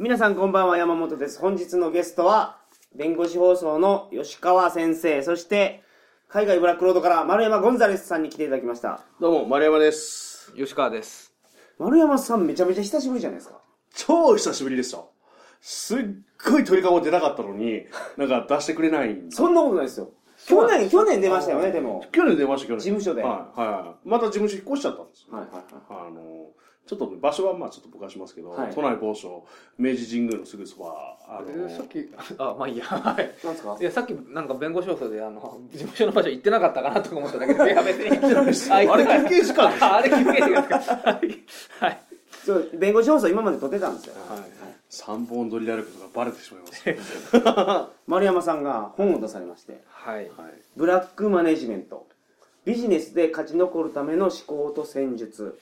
皆さんこんばんは、山本です。本日のゲストは、弁護士放送の吉川先生、そして、海外ブラックロードから丸山ゴンザレスさんに来ていただきました。どうも、丸山です。吉川です。丸山さんめちゃめちゃ久しぶりじゃないですか。超久しぶりですよ。すっごい鳥かご出たかったのに、なんか出してくれないんだそんなことないですよ。去年、去年出ましたよね、でも。去年出ました、去年。事務所ではい、はい。また事務所引っ越しちゃったんですよ。はいはいはい。あの、ちょっとね、場所はまあちょっとぼかしますけど、はい都内某所、明治神宮のすぐそば、あの、さっき、あ、まあいいや。はい。なんですか？いや、さっきなんか弁護士放送で、あの、事務所の場所行ってなかったかなとか思っただけで、い や、別に行ってないです。あれ休憩時間ですああれ休憩時間ですか？はい。はい。そう、弁護士放送今まで撮ってたんですよ。三本撮りであることがバレてしまいます。丸山さんが本を出されまして、はい。はい。ブラックマネジメント。ビジネスで勝ち残るための思考と戦術。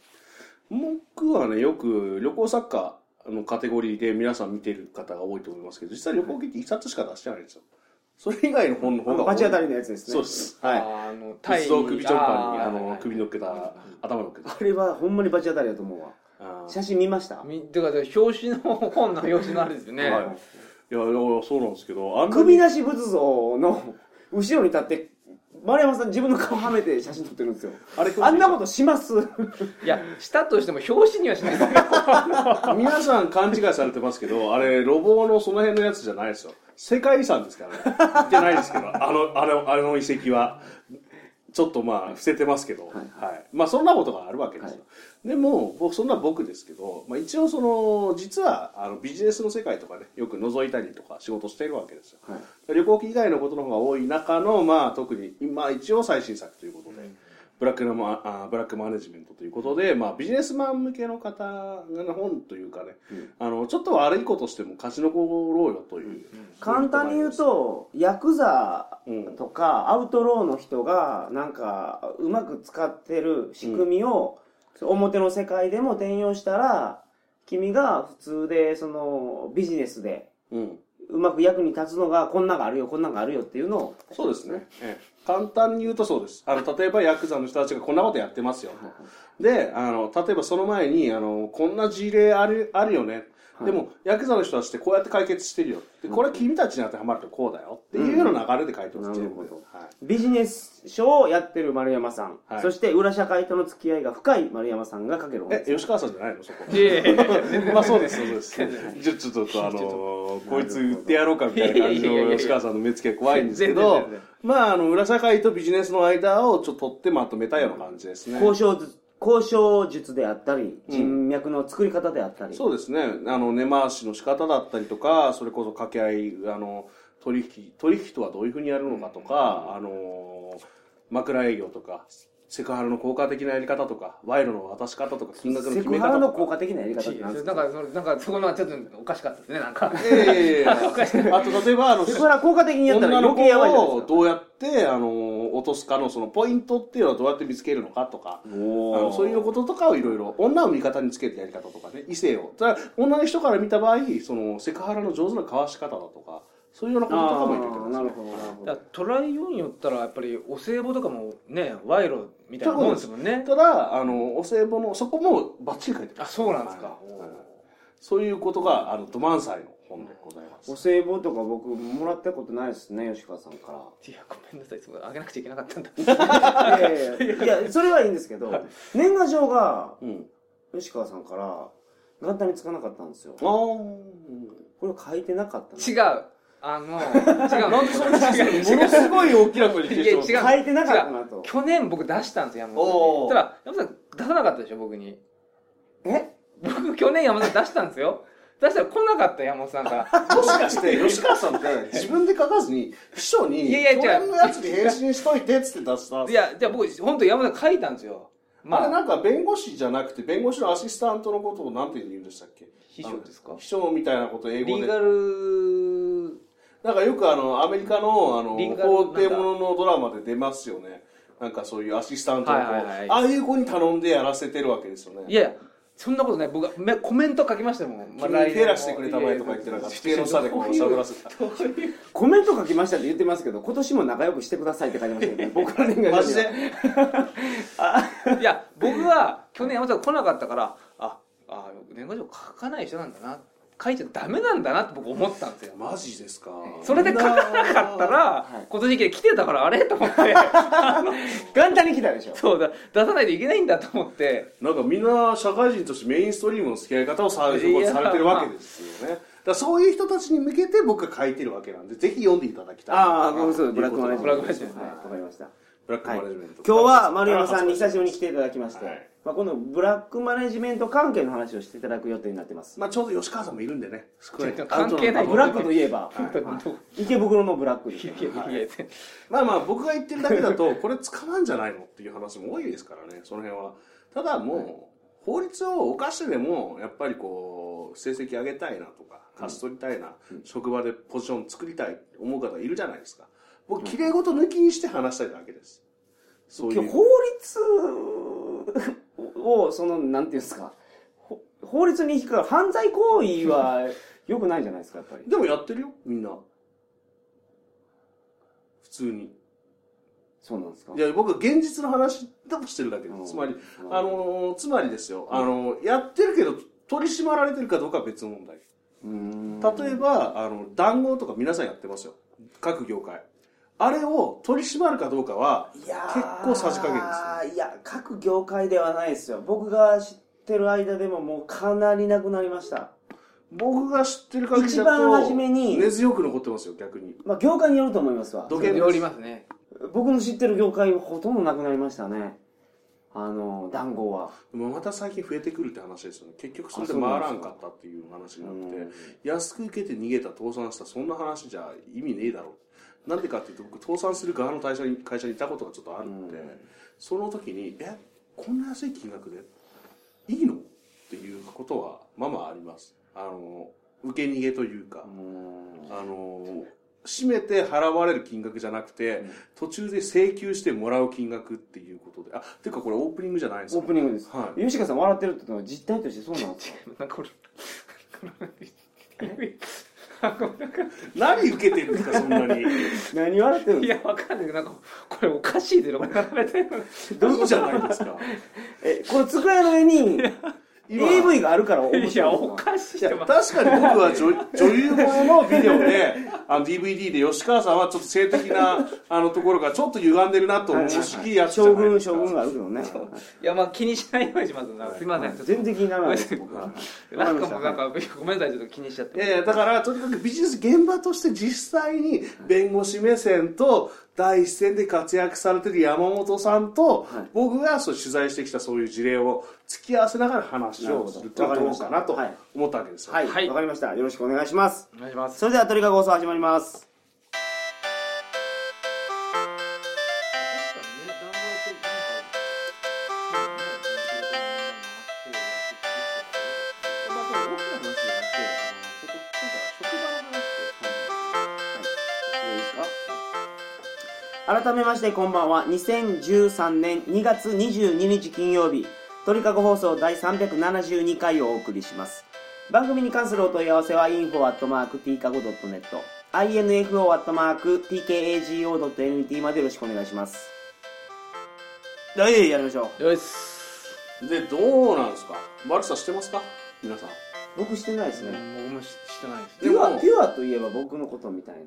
僕はね、よく旅行作家のカテゴリーで皆さん見てる方が多いと思いますけど、実際旅行記って一冊しか出してないんですよ。それ以外の本の方が多い。バチ当たりのやつですね。そうです。はい。あの、鉄道首ちょんぱに、あの、首乗っけた、頭乗っけた。あれはほんまにバチ当たりだと思うわ。写真見ました？みてか、表紙の、本の表紙のあれですよね。はい。いや、いやそうなんですけど、首になし仏像の後ろに立って、丸山さん自分の顔はめて写真撮ってるんですよ。あれあんなことします？いや、したとしても表紙にはしないですけど。皆さん勘違いされてますけど、あれ、ロボのその辺のやつじゃないですよ。世界遺産ですからね。言ってないですけど、あの、あの、あの遺跡は。ちょっとまあ、伏せてますけど、はい。まあ、そんなことがあるわけですよ。でも、僕、そんな僕ですけど、まあ、一応その、実は、あの、ビジネスの世界とかね、よく覗いたりとか仕事しているわけですよ。はい。旅行記以外のことの方が多い中の、まあ、特に、まあ、一応最新作ということで、ブラックなマあブラックマネジメントということで、まあ、ビジネスマン向けの方の本というかね、あの、ちょっと悪いことしても勝ち残ろうよという。簡単に言うと、ヤクザうん。とかアウトローの人がなんかうまく使ってる仕組みを表の世界でも転用したら、君が普通でそのビジネスでうん。うまく役に立つのがこんなんがあるよこんなんがあるよっていうのをそうですね。ええ簡単に言うとそうです。あの、例えばヤクザの人たちがこんなことやってますよ。で、あの、例えばその前に、あの、こんな事例ある、あるよね。でも、ヤクザの人たちってこうやって解決してるよ。で、これ君たちに当てはまるとこうだよ。っていうような流れで書いてます、なるほど。全部はい。ビジネス書をやってる丸山さん、はい。そして裏社会との付き合いが深い丸山さんが書ける本えで、す吉川さんじゃないの？そこ。いやいやいやまあそうです、そうです。じゃあちょっと、あのーこいつ売ってやろうかみたいな感じの吉川さんの目つきが怖いんですけ全どまあ、あの、裏社会とビジネスの間をちょっと取ってまとめたような感じですね。交渉ず交渉術であったり人脈の作り方であったり、そうですね。あの、根回しの仕方だったりとか、それこそ掛け合い、あの、取引、取引とはどういうふうにやるのかとか、あの、枕営業とか、セクハラの効果的なやり方とか、賄賂の渡し方とか、金額のセ決め方とか。クハラの効果的なやり方って何ですか？なんか、そのなんか、そこのはちょっとおかしかったですね、なんか。いやいやいや あと、例えば、あの、セクハラ効果的にやったら余計やばいじゃないですかをどうやって、あの、落とすかの、そのポイントっていうのはどうやって見つけるのかとか、あのそういうこととかをいろいろ、女を味方につけてやり方とかね、異性を。ただ、女の人から見た場合、その、セクハラの上手な交わし方だとか、そういうようなこととかも入れてます、なるほどなるほどトライようによったら、やっぱり、お歳暮とかもね、賄賂みたいなもんですもんね。ただ、あの、お歳暮の、そこもバッチリ書いてまあ、す。そうなんですか。はいそういうことが、あの、ドマンサイの本でございます。お歳暮とか僕もらったことないですね吉川さんかいや、ごめんなさい、そこあげなくちゃいけなかったんだ。らいやそれはいいんですけど年賀状がうん。吉川さんから元旦につかなかったんですよあこー。れ書いてなかったの違う。あの、違う。なんでそんなものすごい大きな声で違う書いてなかったなと去年僕出したんですよ、山本さんに。ただ、山本さん出さなかったでしょ、僕に。え？僕、去年山本さん出したんですよ。出したら来なかった、山本さんから。もしかして、吉川さんって自分で書かずに、秘書に、いやいや違う去年のやつに返信しといてっつって出した？いや、じゃあ僕、本当山本さん書いたんですよ。まあ、まあ、なんか弁護士じゃなくて、弁護士のアシスタントのことをなんて言うんでしたっけ？秘書ですか？秘書みたいなこと英語で。リーガル、なんかよくあの、アメリカの、あの、法廷もののドラマで出ますよね。なんかそういうアシスタントの子、はいはいはいああいう子に頼んでやらせてるわけですよね。いやいや、そんなことない。僕はめコメント書きましたもん。君に手らしてくれたまえとか言って、なんか、机の下でこう喋らせた。コメント書きましたって言ってますけど今年も仲良くしてくださいって書いてますよね 僕の年賀状で？いや、僕は去年山本さん来なかったから、あ、あ、年賀状書かない人なんだなっ書いちゃダメなんだなって僕思ったんですよ。マジですか？それで書かなかったら、はい。今年来てたからあれ？と思って。元旦に来たでしょ。そうだ出さないといけないんだと思って。なんかみんな社会人としてメインストリームの付き合い方をされてるわけですよね。だからそういう人たちに向けて僕が書いてるわけなんで、ぜひ読んでいただきたい。ああそうブラックマネジメント。ブラックマネジメント。はいわかりました。ブラックマネジメント。今日は丸山さんに久しぶりに来ていただきまして、はいまあ、このブラックマネジメント関係の話をしていただく予定になってます、まあちょうど吉川さんもいるんでね。関係ない。ブラックといえば、池袋のブラックです。いやいやいやまあまあ僕が言ってるだけだと、これ使わんじゃないのっていう話も多いですからね、その辺は。ただもう、法律を犯してでも、やっぱりこう、成績上げたいなとか、勝ち取りたいな、職場でポジション作りたいって思う方いるじゃないですか。僕、綺麗事抜きにして話したいだけです。そういう。法律をそのなんていうんですかほ法律に引っかかる犯罪行為は良くないじゃないですかやっぱり でもやってるよ、みんな。普通に。そうなんですか？いや、僕、現実の話でもしてるだけで。つまり、うんあのーつまりですよ、あのーやってるけど、取り締まられてるかどうかは別の問題。例えば、あの、談合とか皆さんやってますよ。各業界。あれを取り締まるかどうかは、結構さじ加減ですよ。いや各業界ではないですよ僕が知ってる間でももうかなりなくなりました僕が知ってる限りだと、一番初めに根強く残ってますよ、逆に。まあ業界によると思いますわ土建おりますね僕の知ってる業界はほとんどなくなりましたねあの談合はまた最近増えてくるって話ですよね。結局それで回らんかかったっていう話になうんって、安く受けて逃げた、倒産した、そんな話じゃ意味ねえだろう。なんでかっていうと、僕、倒産する側の会社に会社にいたことがちょっとあるんで、うん。その時に、え、こんな安い金額でいいの？っていうことは、まあまああります。あの、受け逃げというか、あの、締めて払われる金額じゃなくて、途中で請求してもらう金額っていうことで、あ、てかこれオープニングじゃないんですか。オープニングです、はい。吉川さん笑ってるってのは実態としてそうなんですか？なんかこれ 何受けてるんですか、そんなに？何笑ってるんいですか？やわかんない。なんかこれおかしいでこれ並べてるいいじゃないですか。えこれ机の上に今 AV があるから面い白いやおかしいいや確かに僕は女女優もののビデオで、あの DVD で吉川さんはちょっと性的な あのところがちょっと歪んでるなと思うやつじゃ将軍ないですか。将軍があるけどね。いやまあ気にしないようにしますすいませんちょっと。全然気にならないです僕は。なんかもうなんかごめんなさいちょっと気にしちゃって。いやいや、だから、とにかくビジネス現場として実際に弁護士目線と第一線で活躍されてる山本さんと、はい。僕がそう取材してきたそういう事例を突き合わせながら話をするとなるほどどうかなとはい。思ったわけですよ。はい。わ、はい。かりました。よろしくお願いします。お願いします。それでは鳥かご放送始まります改めましてこんばんは。2013年2月22日金曜日鳥かご放送第372回をお送りします。番組に関するお問い合わせは info.tkago.net info.tkago.net までよろしくお願いします。はいやりましょう。よしっす。で、どうなんですか？マルサしてますか？皆さん。僕してないですね。僕もししてないです。ピュアピュアといえば僕のことみたいな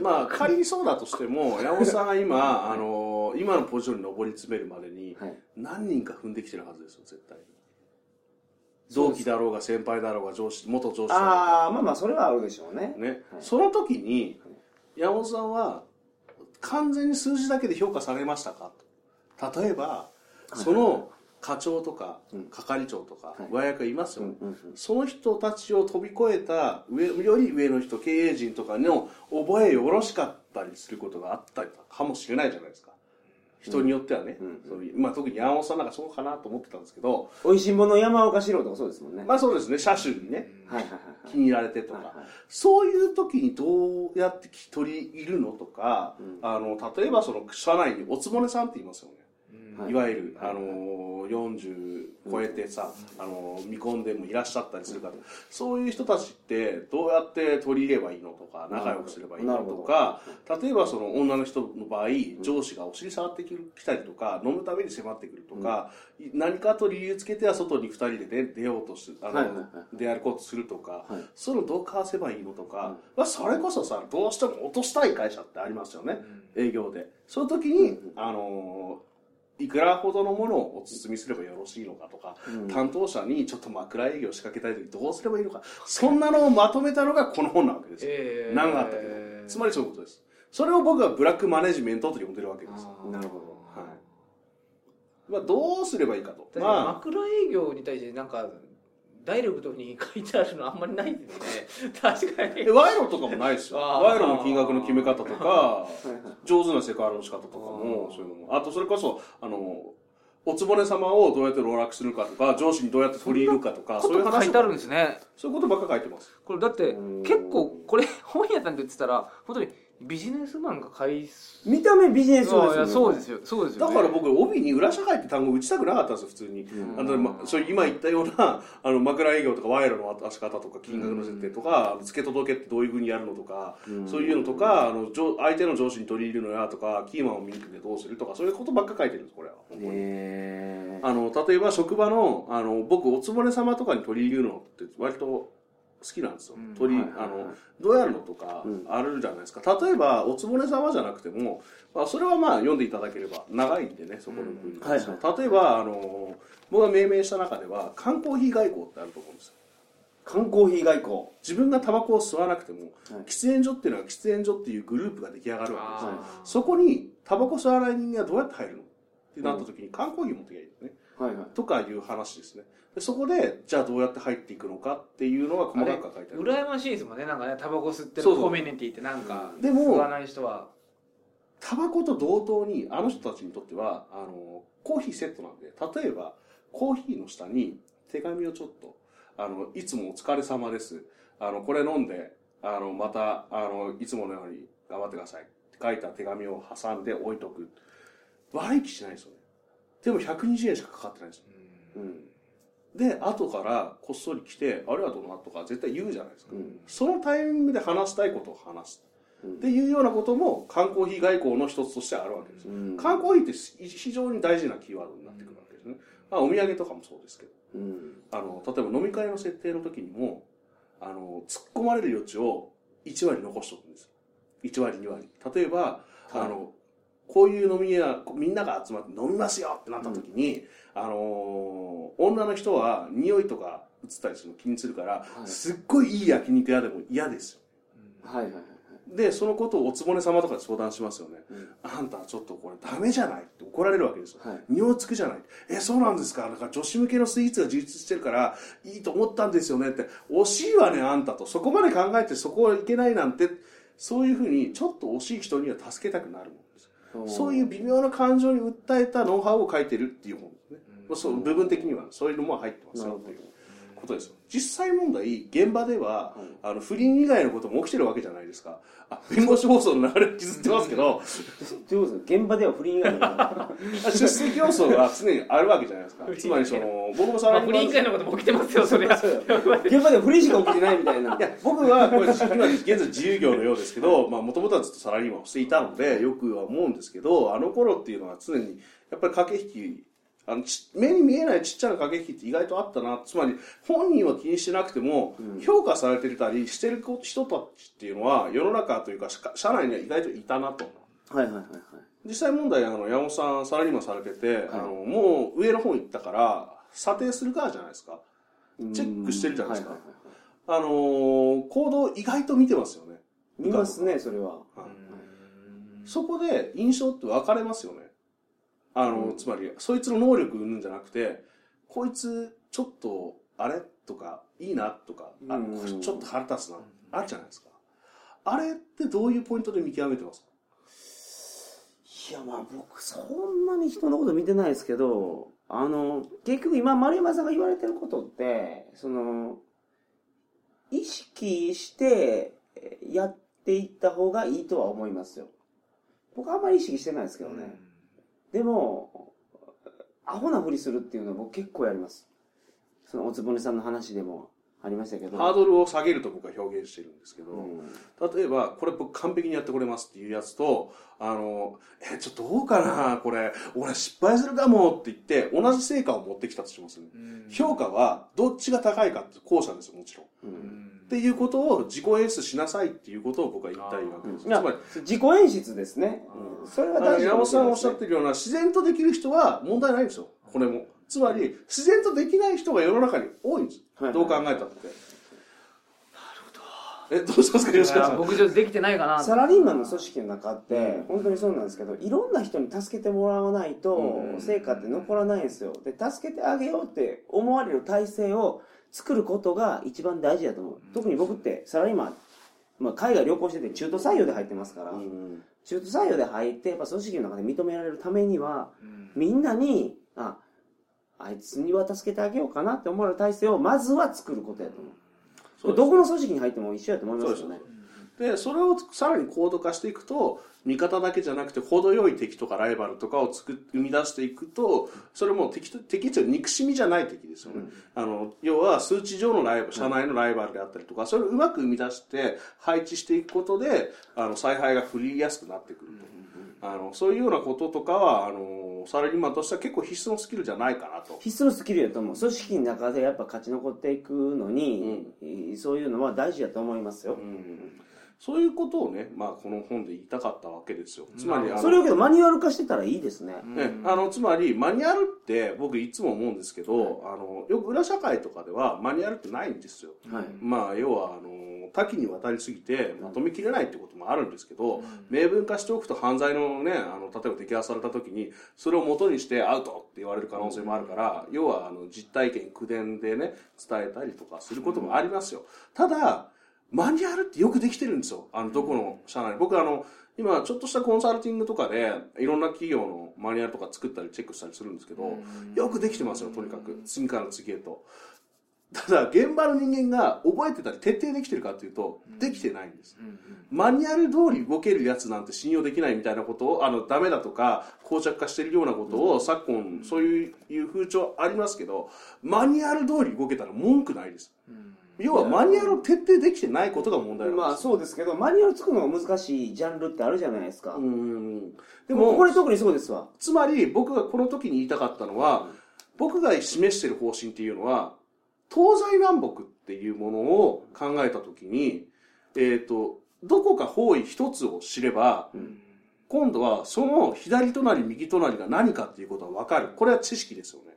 まあ、仮にそうだとしても、山本さんが今、あの、今のポジションに上り詰めるまでに、はい。何人か踏んできてるはずですよ、絶対に。同期だろうが、先輩だろうが、上司、元上司ああまあまあそれはあるでしょうね。ね、はい。その時に、山本さんは、完全に数字だけで評価されましたかと。例えば、その課長とかうん、係長とかは、い。上役がいますよ。うんうんうん。その人たちを飛び越えた上、より上の人、経営陣とかの覚えよろしかったりすることがあったりかもしれないじゃないですか。人によってはね。うんそういうまあ、特に山本さんなんかそうかなと思ってたんですけど、美味しんぼの山岡四郎とかそうですもんね。まあそうですね、車種にね、はいはいはい。気に入られてとか、そういう時にどうやって取り入るのとか、うん。あの例えばその社内におつぼねさんって言いますよね、い。わゆる、あの40超えてさ、あの未婚でもいらっしゃったりする方、そういう人たちってどうやって取り入ればいいのとか仲良くすればいいのとか例えばその女の人の場合上司がお尻触ってきたりとか飲むために迫ってくるとか、何かと理由つけては外に2人で、ね、出ようとするあの、出歩こうとするとか、そのどうかわせばいいのとか、まあ、それこそさどうしても落としたい会社ってありますよね、営業で。その時に、あのいくらほどのものをお包みすればよろしいのかとか、うん、担当者にちょっと枕営業仕掛けたい時どうすればいいのか、そんなのをまとめたのがこの本なわけですよ。えー、何があったけど。つまりそういうことです。それを僕はブラックマネジメントと呼んでるわけです。なるほど。はい。まあ、どうすればいいかと。まあ、枕営業に対してなんか、ダイレクトに書いてあるのあんまりないですね。確かに。賄賂とかもないですよ。賄賂の金額の決め方とか、上手なセクハラの仕方とかも、そういうのも。あと、それこそ、あの、おつぼね様をどうやって籠絡するかとか、上司にどうやって取り入れるかとか、そういう話。書いてあるんですね。そういうことばっか書いてます。これだって、結構、これ、本屋さんで言ってたら、本当に、ビジネスマンが買い見た目ビジネスマンですよ、ね、そうですよ。そうですよ、ね、だから僕帯に裏社会って単語打ちたくなかったんですよ普通に、あのま、そう今言ったような あの枕営業とか賄賂の渡し方とか金額の設定とか、付け届けってどういうふうにやるのとか、そういうのとかあの相手の上司に取り入れるのやとかキーマンを見てどうするとかそういうことばっか書いてるんですこれはあの例えば職場のあの僕おつぼね様とかに取り入れるのって割と好きなんですよ。鳥、はいはいはい、あの、どうやるのとか、あるじゃないですか。例えば、おつぼね様じゃなくても、まあ、それはまあ読んでいただければ、長いんでね、そこの文、うん。は。いはい、例えば、あの、僕が命名した中では、缶コーヒー外交ってあると思うんですよ。缶コーヒー外交。自分がタバコを吸わなくても、はい、喫煙所っていうのは喫煙所っていうグループが出来上がるわけですそこにタバコ吸わない人間はどうやって入るの？ってなった時に缶コーヒー持ってきゃいいですね、とかいう話ですねでそこで、じゃあどうやって入っていくのかっていうのが細かく書いてある。羨ましいですもんね。なんかね、タバコ吸ってるコミュニティってなんか、でも、吸わない人は。タバコと同等に、あの人たちにとっては、あの、コーヒーセットなんで、例えば、コーヒーの下に手紙をちょっと、あの、いつもお疲れ様です。あの、これ飲んで、あの、また、あの、いつものように頑張ってください。って書いた手紙を挟んで置いとく。悪い気しないですよね。でも120円しかかかってないですよ。うんで、後からこっそり来て、あれはどうなとか絶対言うじゃないですか。うん、そのタイミングで話したいことを話す。っていうようなことも缶コーヒー外交の一つとしてあるわけです。うん、缶コーヒーって非常に大事なキーワードになってくるわけですね。まあ、お土産とかもそうですけど。うん、あの、例えば飲み会の設定の時にも、あの、突っ込まれる余地を1割残しておくんですよ。1割、2割。例えば、あの、こういう飲み屋、みんなが集まって飲みますよってなった時に、あのー、女の人は匂いとか移ったりするの気にするから、はい、すっごいいい焼肉屋でも嫌ですよ。はいはいはい。で、そのことをおつぼね様とかで相談しますよね。うん、あんたちょっとこれダメじゃないって怒られるわけですよ。はい、匂いつくじゃない。え、そうなんですか？だから女子向けのスイーツが充実してるからいいと思ったんですよねって。惜しいわね、あんたと。そこまで考えてそこはいけないなんて、そういうふうにちょっと惜しい人には助けたくなるもん。そう。いう微妙な感情に訴えたノウハウを書いてるっていう本そう部分的にはそういうのも入ってますよっていうことですよ実際問題現場では、あの不倫以外のことも起きてるわけじゃないですか。あ弁護士放送の流れ引きずってますけど。現場では不倫以外の 出席要素が常にあるわけじゃないですか。つまりその僕もさらに、不倫以外のことも起きてますよそれ現場 では不倫しか起きてないみたいな。いや。僕はこれ今現在自由業のようですけどもともとはずっとサラリーマンをしていたのでよくは思うんですけどあの頃っていうのは常にやっぱり駆け引きあの目に見えないちっちゃな駆け引きって意外とあったな。つまり本人は気にしてなくても、評価されてたりしてる人たちっていうのは世の中というか社内には意外といたなと。はいはいはいはい、実際問題あの山本さんサラリーマンされてて、はい、あのもう上の方行ったから査定するからじゃないですか。チェックしてるじゃないですか、あのー、行動意外と見てますよね。見ますねそれは、そこで印象って分かれますよねあの、うん、つまり、そいつの能力うんじゃなくて、こいつ、ちょっと、あれとか、いいなとか、あ、これちょっと腹立つな、あるじゃないですか。あれってどういうポイントで見極めてますか？いや、まあ僕、そんなに人のこと見てないですけど、あの、結局今、丸山さんが言われてることって、その、意識してやっていった方がいいとは思いますよ。僕あんまり意識してないですけどね。うんでも、アホなふりするっていうのは僕結構やります。そのおつぼねさんの話でも。ありましたけど。ハードルを下げると僕は表現してるんですけど、うん。例えば、これ僕完璧にやってこれますっていうやつと、あの、え、ちょっとどうかなこれ、俺失敗するかもって言って、同じ成果を持ってきたとしますね。評価はどっちが高いかって後者ですよ、もちろん。うん。っていうことを自己演出しなさいっていうことを僕は言いたいわけです。いやつまり、自己演出ですね、うん。それがあの大事山本さんがおっしゃっるてるような自然とできる人は問題ないんですよ、これも。つまり、自然とできない人が世の中に多いんです。はいどう考えたって。え、どうしたんですか、吉川さん。僕ちょっとできてないかな。サラリーマンの組織の中って、うん。本当にそうなんですけどいろんな人に助けてもらわないとうん成果って残らないんですよ。で助けてあげようって思われる体制を作ることが一番大事だと思う。特に僕ってサラリーマン、まあ、海外旅行してて中途採用で入ってますから、うん。中途採用で入ってやっぱ組織の中で認められるためにはうん。みんなにああいつには助けてあげようかなって思われる体制をまずは作ることやと思う。そうどこの組織に入っても一緒やと思いますよね。でそれをさらに高度化していくと味方だけじゃなくて程よい敵とかライバルとかを作っ生み出していくとそれも敵と敵っていうのは憎しみじゃない敵ですよね、あの要は数値上のライバル社内のライバルであったりとかそれをうまく生み出して配置していくことであの采配が振りやすくなってくると、あのそういうようなこととかはあのサラリーマンとしては結構必須のスキルじゃないかなと。必須のスキルやと思う。組織の中でやっぱ勝ち残っていくのに、そういうのは大事やと思いますよ、うんそういうことをね、まあ、この本で言いたかったわけですよ。つまり、あのそれをけどマニュアル化してたらいいですね、ね、あのつまりマニュアルって僕いつも思うんですけど、あのよく裏社会とかではマニュアルってないんですよ。はい。まあ要はあの多岐にわたりすぎてまとめきれないってこともあるんですけど、明文化しておくと犯罪のねあの例えば摘発された時にそれを元にしてアウトって言われる可能性もあるから、要はあの実体験口伝でね伝えたりとかすることもありますよ。ただマニュアルってよくできてるんですよ。あのどこの社内僕あの今ちょっとしたコンサルティングとかでいろんな企業のマニュアルとか作ったりチェックしたりするんですけど、よくできてますよとにかく次から次へと。ただ現場の人間が覚えてたり徹底できてるかっていうと、できてないんです。マニュアル通り動けるやつなんて信用できないみたいなことを、あの、ダメだとか、膠着化してるようなことを、昨今、そういう風潮ありますけど、マニュアル通り動けたら文句ないです。要はマニュアルを徹底できてないことが問題なんです。まあそうですけどマニュアル作るのが難しいジャンルってあるじゃないですか、うん。でもこれ特にそうですわつまり僕がこの時に言いたかったのは、僕が示してる方針っていうのは、東西南北っていうものを考えた時に、えっ、と、どこか方位一つを知れば、今度はその左隣右隣が何かっていうことは分かる。これは知識ですよね。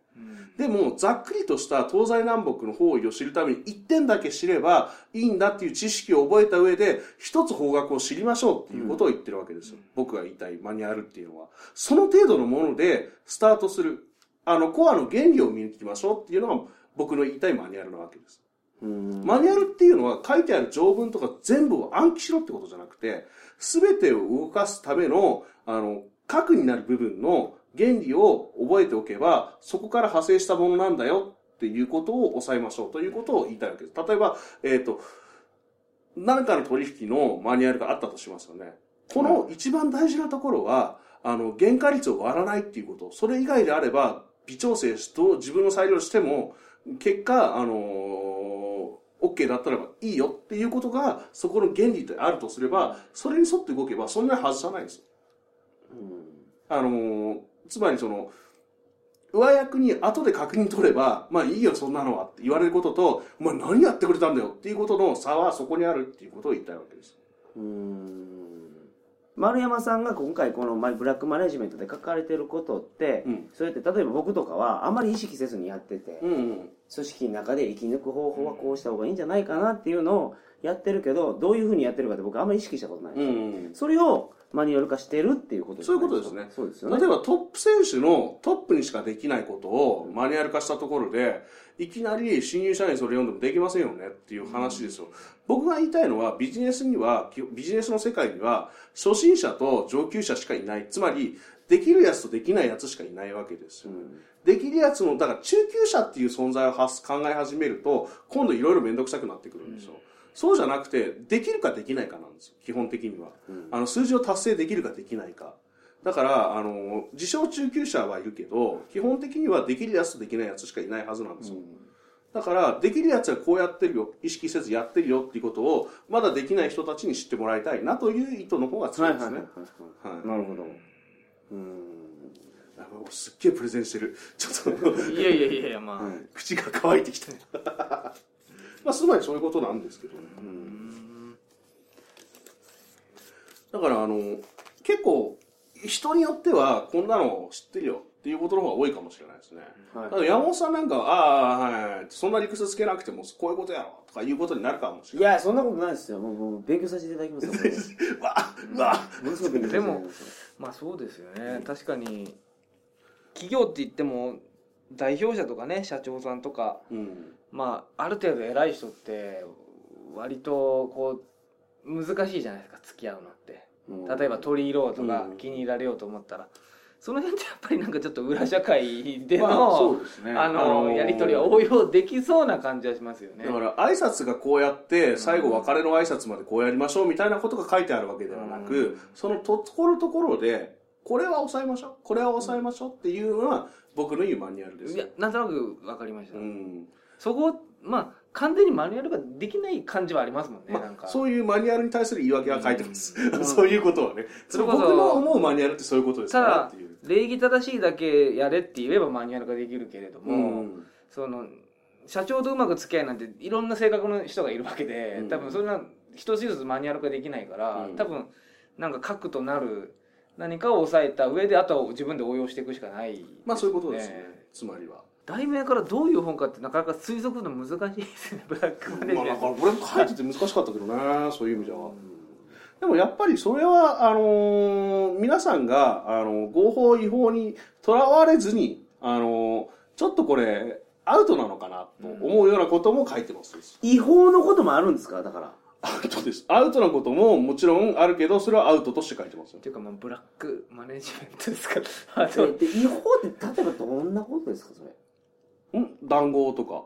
でも、ざっくりとした東西南北の方位を知るために一点だけ知ればいいんだっていう知識を覚えた上で、一つ方角を知りましょうっていうことを言ってるわけですよ。僕が言いたいマニュアルっていうのは。その程度のものでスタートする。あの、コアの原理を見抜きましょうっていうのが僕の言いたいマニュアルなわけです。うんマニュアルっていうのは書いてある条文とか全部を暗記しろってことじゃなくて、すべてを動かすための、あの、核になる部分の原理を覚えておけば、そこから派生したものなんだよっていうことを抑えましょうということを言いたいわけです。例えば、えっ、と、何かの取引のマニュアルがあったとしますよね。この一番大事なところは、あの、原価率を割らないっていうこと。それ以外であれば、微調整と自分の裁量しても、結果、あのー、OK だったらばいいよっていうことが、そこの原理であるとすれば、それに沿って動けば、そんなに外さないんですよ。あのーつまりその、上役に後で確認取れば、まあいいよ、そんなのはって言われることと、お前何やってくれたんだよっていうことの差はそこにあるっていうことを言いたいわけです。うん丸山さんが今回このまブラックマネジメントで書かれてることって、うんそれって例えば僕とかはあまり意識せずにやってて、うんうん。組織の中で生き抜く方法はこうした方がいいんじゃないかなっていうのをやってるけどどういうふうにやってるかって僕あんまり意識したことない、うんうん。それをマニュアル化してるっていうことですそういうことですねそうですよね例えばトップ選手のトップにしかできないことをマニュアル化したところで、いきなり新入社員それ読んでもできませんよねっていう話ですよ。僕が言いたいのはビジネスには、ビジネスの世界には初心者と上級者しかいない。つまり、できるやつとできないやつしかいないわけですよ。できるやつの、だから中級者っていう存在を考え始めると、今度いろいろめんどくさくなってくるんですよ。そうじゃなくて、できるかできないかなんですよ。基本的には。あの、数字を達成できるかできないか。だから、あの、自称中級者はいるけど、基本的にはできるやつとできないやつしかいないはずなんですよ。だから、できるやつはこうやってるよ、意識せずやってるよっていうことを、まだできない人たちに知ってもらいたいなという意図の方が強いですね。はいなるほど。うん。すっげえプレゼンしてる。ちょっと、いやいやいやいやまあ、口が乾いてきた。まあ、つまりそういうことなんですけどね。だから、あの、結構、人によっては、こんなの知ってるよっていうことの方が多いかもしれないですね。はい山本さんなんか、ああ、はいそんな理屈つけなくても、こういうことやろとかいうことになるかもしいれない。や、そんなことないですよ。もう、もう勉強させていただきますよ。わうわものすごい勉強させていただきますまあそうですよね、確かに企業って言っても代表者とかね社長さんとかうん。まあある程度偉い人って割とこう難しいじゃないですか付き合うのって。うん。例えば取り入ろうとかうん。気に入られようと思ったら、その辺ってやっぱりなんかちょっと裏社会での、まあ、ね。あのーやり取りは応用できそうな感じはしますよね。だから挨拶がこうやって最後別れの挨拶までこうやりましょうみたいなことが書いてあるわけではなく、うん。そのところどころでこれは抑えましょうこれは抑えましょうっていうのは僕の言うマニュアルです。いやなんとなく分かりました、うんそこまあ完全にマニュアルができない感じはありますもんね、まあ、なんか。そういうマニュアルに対する言い訳は書いてます、うん。そういうことはね。それ僕の思うマニュアルってそういうことですか？らただっていう。礼儀正しいだけやれって言えばマニュアル化できるけれども、うん。その社長とうまく付き合いなんていろんな性格の人がいるわけで、うん。多分そんな一つ一つマニュアル化できないから、うん。多分なんか核となる何かを抑えた上であとは自分で応用していくしかない、まあそういうことですね。つまりは題名からどういう本かってなかなか推測の難しいですね ブラックマネージまあ、メントだから俺も書いてて難しかったけどねそういう意味では、でもやっぱりそれはあのー皆さんがあの合法違法にとらわれずにあのーちょっとこれアウトなのかなと思うようなことも書いてます、違法のこともあるんですか？だから。アウトです。アウトなことももちろんあるけどそれはアウトとして書いてますよ。っていうかまあブラックマネージメントですか？違法って例えばどんなことですかそれ？ん？談合とか。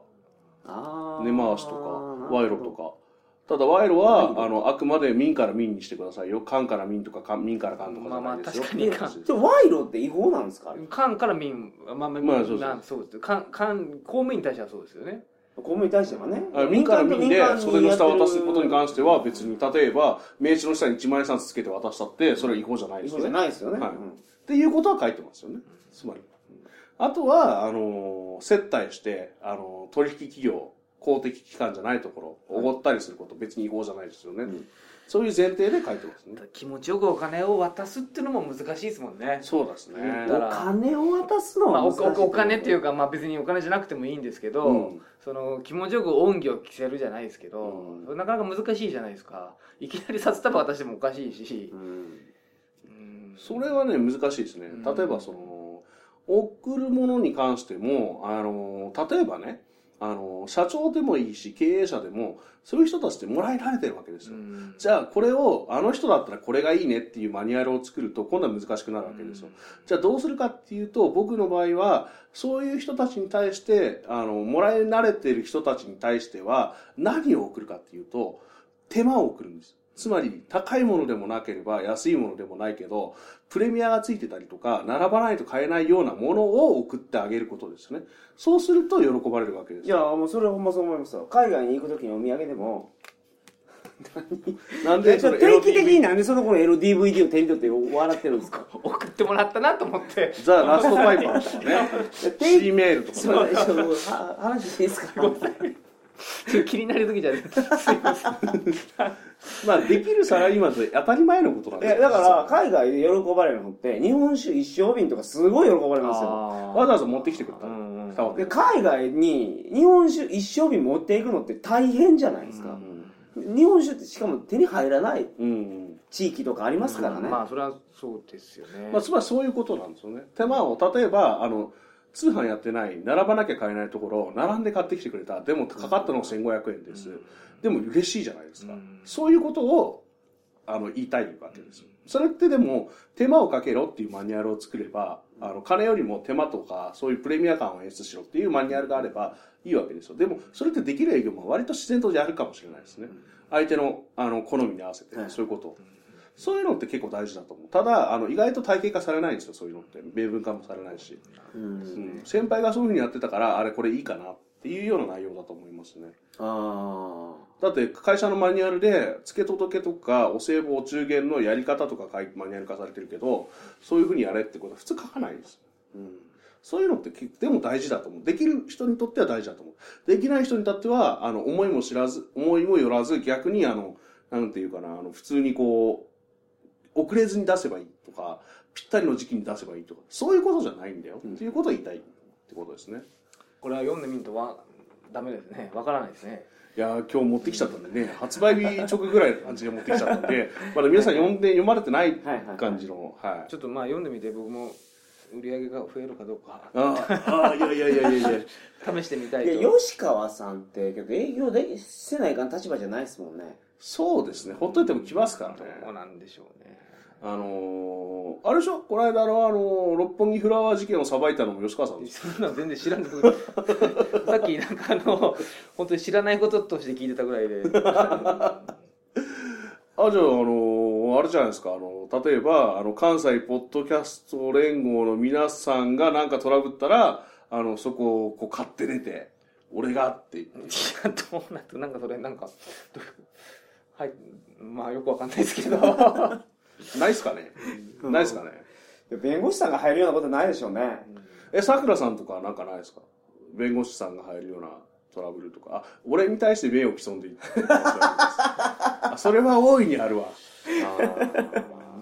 あ根回しとか賄賂と。か。ただ賄賂はあのあくまで民から民にしてくださいよ。官から民とか官民から官とかじゃないですよ、まあまあ確かに賄賂って違法なんですか？官から民まあまあ、まあそうそう。なんそうです官官公務員に対してはそうですよね。公務員に対してはね。あ民から民で袖の下渡すことに関しては別別に例えば名刺の下に1万円札つけて渡したってそれは違法じゃない違法じゃですよね。ないですよね。はい。うんっていうことは書いてますよね。つまり。あとは、あのー接待して、あのー取引企業、公的機関じゃないところ、おごったりすること別に違法じゃないですよね。うん。そういう前提で書いてますね。気持ちよくお金を渡すっていうのも難しいですもんね。そうですね。だから。お金を渡すのは難しいおお金っていうか、まあ、別にお金じゃなくてもいいんですけど、うん。その気持ちよく恩義を着せるじゃないですけど、うん。なかなか難しいじゃないですか。いきなり札束渡してもおかしいし、うん。うん。それはね、難しいですね。うん。例えば、その、送るものに関しても、あの、例えばね、あの、社長でもいいし、経営者でも、そういう人たちってもらい慣れてるわけですよ。うんじゃあ、これを、あの人だったらこれがいいねっていうマニュアルを作ると、今度は難しくなるわけですよ。じゃあ、どうするかっていうと、僕の場合は、そういう人たちに対して、あの、もらい慣れている人たちに対しては、何を送るかっていうと、手間を送るんです。つまり、高いものでもなければ、安いものでもないけど、プレミアがついてたりとか、並ばないと買えないようなものを送ってあげることですね。そうすると喜ばれるわけです。い。や、もうそれはほんまそう思いますよ。海外に行くときにお土産でも、なんで、それ定期的になんでその子の LDVD を手に取って笑ってるんですか？送ってもらったなと思って。ザ・ラストパイパーとかね、定 C メールとかすいませんちょっとは話していいですか？気になりすぎちゃってすいません。まあ、できるサラリーマンって当たり前のことなんですよ。えだから海外で喜ばれるのって日本酒一升瓶とかすごい喜ばれますよ。わざわざ持ってきてくれたで海外に日本酒一升瓶持っていくのって大変じゃないですか、日本酒ってしかも手に入らないうんうん。地域とかありますからね、まあそれはそうですよね、まあ、つまりそういうことなんですよね。手間を例えばあの通販やってない並ばなきゃ買えないところを並んで買ってきてくれた。でもかかったのが1500円です、でも嬉しいじゃないですか、うん。そういうことをあの言いたいわけですよ。それってでも手間をかけろっていうマニュアルを作ればあの金よりも手間とかそういうプレミア感を演出しろっていうマニュアルがあればいいわけですよ。でもそれってできる営業も割と自然とやるかもしれないですね。相手のあの好みに合わせてはい。そういうことをそういうのって結構大事だと思う。ただあの意外と体系化されないんですよそういうのって。明文化もされないし、うん。うん、先輩がそういうふうにやってたからあれこれいいかなっていうような内容だと思いますね。あだって会社のマニュアルで付け届けとかお歳暮お中元のやり方とか書いマニュアル化されてるけどそういうふうにやれってことは普通書かないんです。うん。そういうのって結でも大事だと思う。できる人にとっては大事だと思う。できない人にとっては、あの、思いも知らず、思いもよらず、逆にあの、なんていうかな、あの、普通にこう、遅れずに出せばいいとか、ぴったりの時期に出せばいいとか、そういうことじゃないんだよ。っていうことを言いたいってことですね。これは読んでみるとはダメですねわからないですねいやー今日持ってきちゃったんでね、発売日直ぐらいの感じで持ってきちゃったんで、まだ皆さん読んで、読まれてない感じの、はい。ちょっとまあ読んでみて僕も売り上げが増えるかどうかああ、いやいやいやいやいや。試してみたいいとや吉川さんって結構営業でしてないかん立場じゃないですもんねそうですね、ほっといても来ますからね。どうなんでしょうねあのー、あれでしょ？この間のあのー六本木フラワー事件を裁いたのも吉川さんです。そんなの全然知らんけど さっきなんかあの本当に知らないこととして聞いてたぐらいで。あじゃあ、あのーあれじゃないですか。あの例えばあの関西ポッドキャスト連合の皆さんがなんかトラブったらあのそこをこう買って出て俺がっていやどうなってなんかそれなんかはいまあよくわかんないですけど ないっすかね？ないっすかね？弁護士さんが入るようなことないでしょうね。えさくらさんとかなんかないですか？弁護士さんが入るようなトラブルとか。あ俺に対して名誉毀損でいいあそれは大いにあるわ。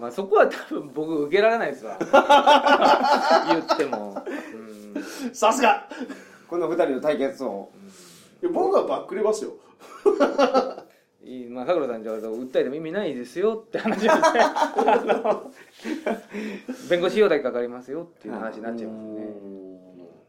まあそこは多分僕受けられないですわ。言っても。うん。さすが。この二人の対決を。いや僕はバックれますよまあさくらさんじゃ訴えても意味ないですよって話ですね あの弁護士費用だけかかりますよっていう話になっちゃいますね。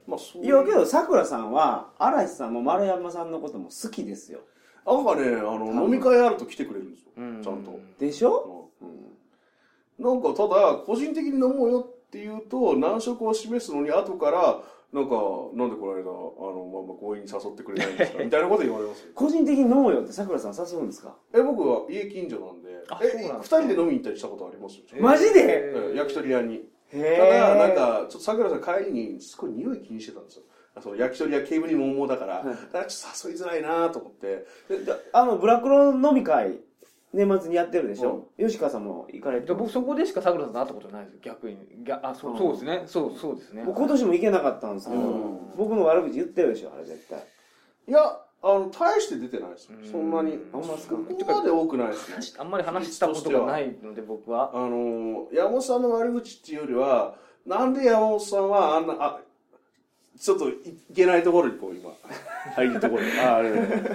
まあそういやけどさくらさんは嵐さんも丸山さんのことも好きですよ。なんかねあの飲み会あると来てくれるんですよ、うん。ちゃんと、でしょ、うん。なんかただ個人的に飲もうよっていうと難色を示すのに後からなんかなんでこの間あのまあまあ強引に誘ってくれないんですか？みたいなこと言われますよ。個人的に飲もうよってさくらさん誘うんですか？え僕は家近所なんで。二人で飲みに行ったりしたことありますよ、マジで？え焼き鳥屋に。へただなんかちょっとさくらさん帰りにすごい匂い気にしてたんですよ。その焼き鳥屋煙もんもだから、はい。だからちょっと誘いづらいなと思って。でであのブラクロ飲み会年末にやってるでしょ、吉川さんも行かれてで僕そこでしかさくらさんと会ったことないですよ逆に。逆あそうそうですね。そうそうですね。今年も行けなかったんですけど、うん。僕の悪口言ってるでしょあれ絶対。いやあの大して出てないですそんなに。あんまですかここまで多くないですねあんまり話したことがないので僕はあの山本さんの悪口っていうよりはなんで山本さんはあんなあちょっといけないところにこう今入るところに。ああれ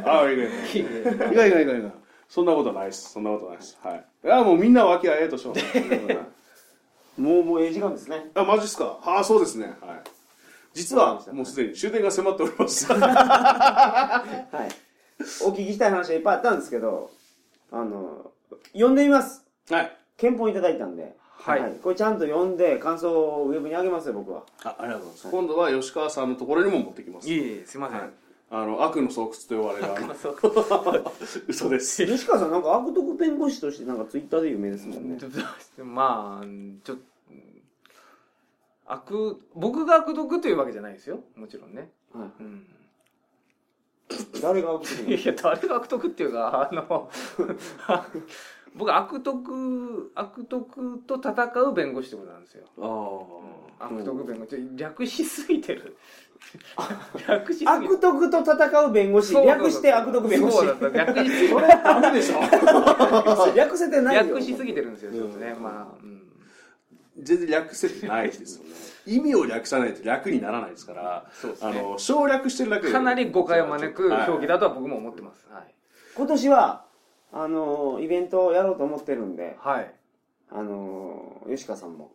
ああいかいかいいか いかいかいかいかそんなことないです。そんなことないです。はい。いやもうみんな和気あいあいとしよう もうもうええ時間ですね。あマジっすか？ああそうですね。はい。実はもうすでに終電が迫っております。はい。お聞きしたい話はいっぱいあったんですけどあの読んでみます。はい。憲法いただいたんで。はい。これちゃんと読んで感想をウェブに上げますよ僕は。あありがとうございます。今度は吉川さんのところにも持ってきます。いえいえすいません、はいあの悪の巣窟と呼ばれるあのそう嘘です。吉川さんなんか悪徳弁護士としてなんかツイッターで有名ですもんね。まあちょっと悪僕が悪徳というわけじゃないですよ。もちろんね、はうん、い誰が悪徳いや誰が悪徳っていうかあの 僕悪徳悪徳と戦う弁護士ってことなんですよ。あ悪徳弁護士。略しすぎてる略し悪徳と戦う弁護士。そう略して悪徳弁護士。そうだった略しすぎあそれダメでしょ略せてないよ。略しすぎてるんですよちょっとね。まあ、うん。全然略せてないですよね。意味を略さないと略にならないですからそうですね。あの省略してるだけで。かなり誤解を招く表記だだとは僕も思ってます。はい、今年はあのイベントをやろうと思ってるんではい、あの吉川さんも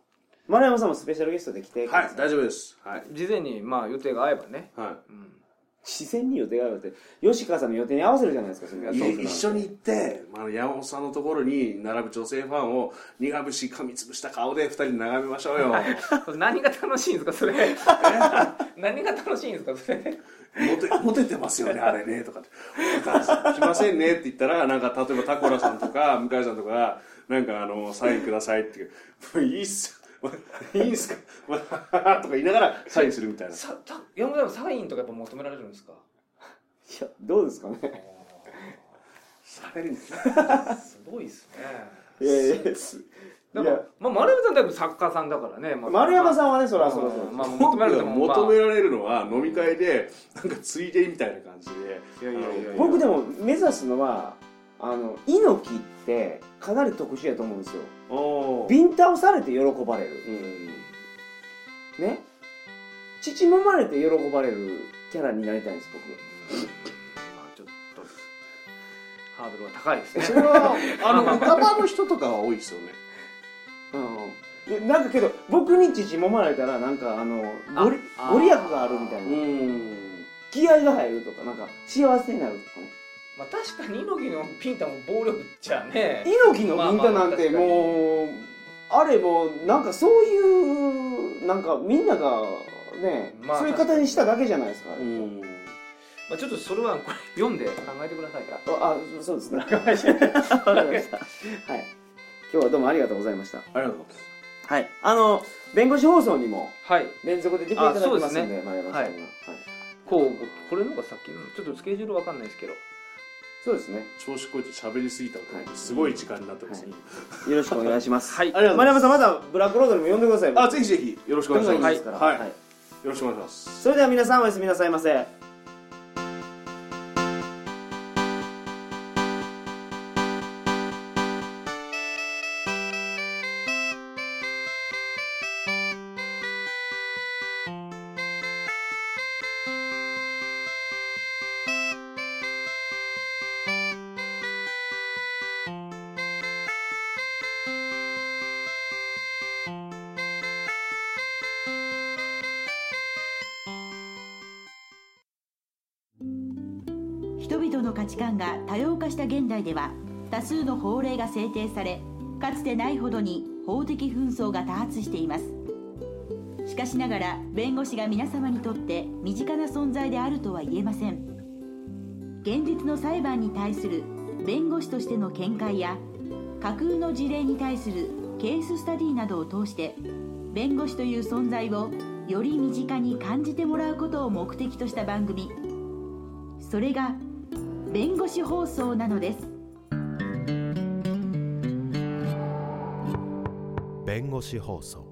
丸山さんもスペシャルゲストで来てくださはい大丈夫です。はい。事前にまあ予定が合えばね、はい。うん。自然に予定があるって。吉川さんの予定に合わせるじゃないですかそれ。が一緒に行って、まあ、山本さんのところに並ぶ女性ファンを苦虫噛みつぶした顔で二人で眺めましょうよ。何が楽しいんですかそれ。何が楽しいんですかそれ。モテモテてますよねあれねとかって「来ませんね」って言ったらなんか例えばタコラさんとか向井さんとかなんかあのサインくださいっていう。もういいっすよ いいんすか？とか言いながらサインするみたいな。さた山本さんサインとかやっぱ求められるんですか？いやどうですかね。されるんですねすごいですね。いやいやすだから、まあ、丸山さんだいぶ作家さんだからね、まあ、丸山さんんはねそれはそうそう。まあ、求められても、まあ、求められるのは飲み会でなんかついでみたいな感じで。いやいやいや僕でも目指すのはあの猪木ってかなり特殊やと思うんですよ。おビンタをされて喜ばれる。うん。ね。乳もまれて喜ばれるキャラになりたいんです僕。まあちょっと。ハードルは高いですね。それはあの 歌場の人とかは多いですよね。うん。でなんかけど僕に乳もまれたらなんかあのごりあご利益があるみたいな。うん。気合が入るとかなんか幸せになるとかねまあ確かに猪木のピンタも暴力じゃね猪木のビンタなんてまあまあもうあれもうなんかそういうなんかみんながね、まあそういう方にしただけじゃないですか、うん。まあ、ちょっとそれはこれ読んで考えてくださいか。らああそうですね。わかりましたはい。今日はどうもありがとうございました。ありがとうございます。はい。あの弁護士放送にもはい。連続で出ていただきますんであそうですね。丸山さんには、はい。こうこれのがさっきのちょっとスケジュールわかんないですけどそうですね。調子こいて喋りすぎたことですごい時間になってますね、よろしくお願いします。はい。ありがとうございます。丸山さんまだブラックロードにも呼んでください。あぜひぜひ。よろしくお願いします。はい。よろしくお願いします。それでは皆さんおやすみなさいませ々の価値観が多様化した現代では多数の法令が制定されかつてないほどに法的紛争が多発しています。しかしながら弁護士が皆様にとって身近な存在であるとは言えません。現実の裁判に対する弁護士としての見解や架空の事例に対するケーススタディなどを通して弁護士という存在をより身近に感じてもらうことを目的とした番組。それが弁護士放送なのです。弁護士放送。